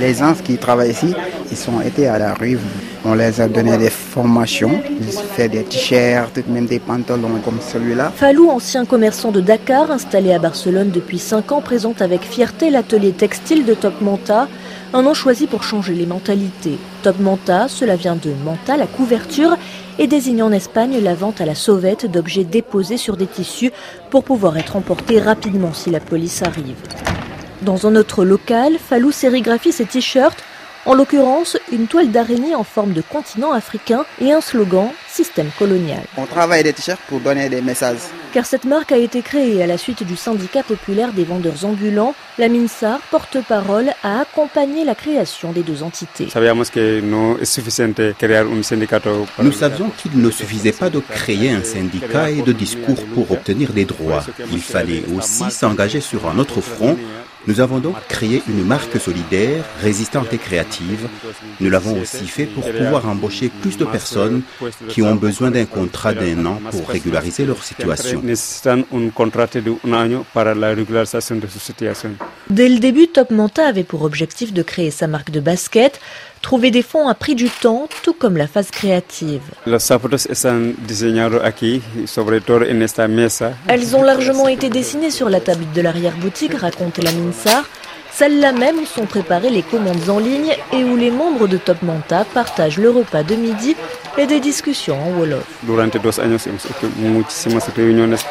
Les gens qui travaillent ici, ils ont été à la rue. On les a donné des formations. Ils font des t-shirts, même des pantalons comme celui-là. Falou, ancien commerçant de Dakar, installé à Barcelone depuis 5 ans, présente avec fierté l'atelier textile de Top Manta, un nom choisi pour changer les mentalités. Top Manta, cela vient de manta, la couverture, et désigne en Espagne la vente à la sauvette d'objets déposés sur des tissus pour pouvoir être emportés rapidement si la police arrive. Dans un autre local, Falou sérigraphie ses t-shirts, en l'occurrence une toile d'araignée en forme de continent africain et un slogan Système colonial. On travaille des t-shirts pour donner des messages. Car cette marque a été créée à la suite du syndicat populaire des vendeurs ambulants. La MINSAR, porte-parole, a accompagné la création des deux entités. Nous savions qu'il ne suffisait pas de créer un syndicat et de discours pour obtenir des droits. Il fallait aussi s'engager sur un autre front nous avons donc créé une marque solidaire, résistante et créative. Nous l'avons aussi fait pour pouvoir embaucher plus de personnes qui ont besoin d'un contrat d'un an pour régulariser leur situation. Dès le début, Top Manta avait pour objectif de créer sa marque de basket. Trouver des fonds a pris du temps, tout comme la phase créative. Elles ont largement été dessinées sur la table de l'arrière-boutique, raconte la Minsar. Celles-là même sont préparées les commandes en ligne et où les membres de Top Manta partagent le repas de midi et des discussions en Wolof.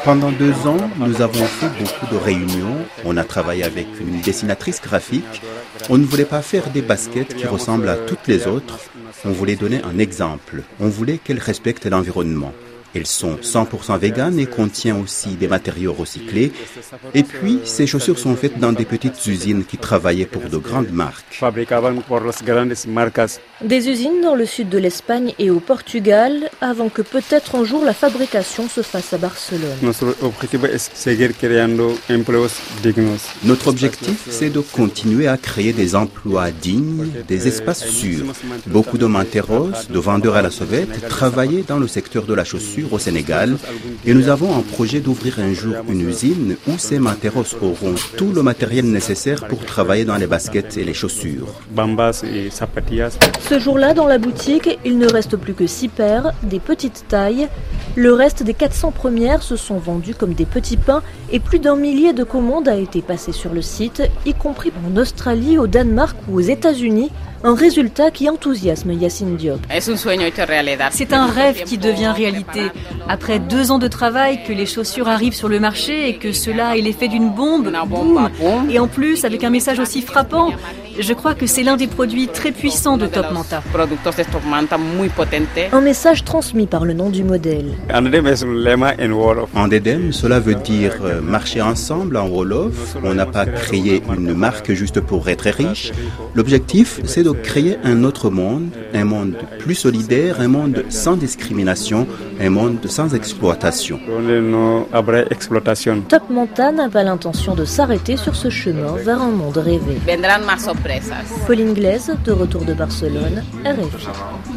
Pendant deux ans, nous avons fait beaucoup de réunions. On a travaillé avec une dessinatrice graphique. On ne voulait pas faire des baskets qui ressemblent à toutes les autres. On voulait donner un exemple. On voulait qu'elles respectent l'environnement. Elles sont 100% véganes et contiennent aussi des matériaux recyclés. Et puis, ces chaussures sont faites dans des petites usines qui travaillaient pour de grandes marques. Des usines dans le sud de l'Espagne et au Portugal, avant que peut-être un jour la fabrication se fasse à Barcelone. Notre objectif, c'est de continuer à créer des emplois dignes, des espaces sûrs. Beaucoup de manteros, de vendeurs à la sauvette, travaillaient dans le secteur de la chaussure au Sénégal et nous avons un projet d'ouvrir un jour une usine où ces materos auront tout le matériel nécessaire pour travailler dans les baskets et les chaussures. Ce jour-là, dans la boutique, il ne reste plus que six paires, des petites tailles. Le reste des 400 premières se sont vendues comme des petits pains et plus d'un millier de commandes a été passé sur le site, y compris en Australie, au Danemark ou aux États-Unis. Un résultat qui enthousiasme Yacine Diop. C'est un rêve qui devient réalité. Après deux ans de travail, que les chaussures arrivent sur le marché et que cela ait l'effet d'une bombe, boum, et en plus avec un message aussi frappant, je crois que c'est l'un des produits très puissants de Top Manta. Un message transmis par le nom du modèle. En Dedem, cela veut dire euh, marcher ensemble en Wolof. On n'a pas créé une marque juste pour être riche. L'objectif, c'est de créer un autre monde, un monde plus solidaire, un monde sans discrimination, un monde sans exploitation. Top Manta n'a pas l'intention de s'arrêter sur ce chemin vers un monde rêvé. Pauline Glaise, de retour de Barcelone, RFI.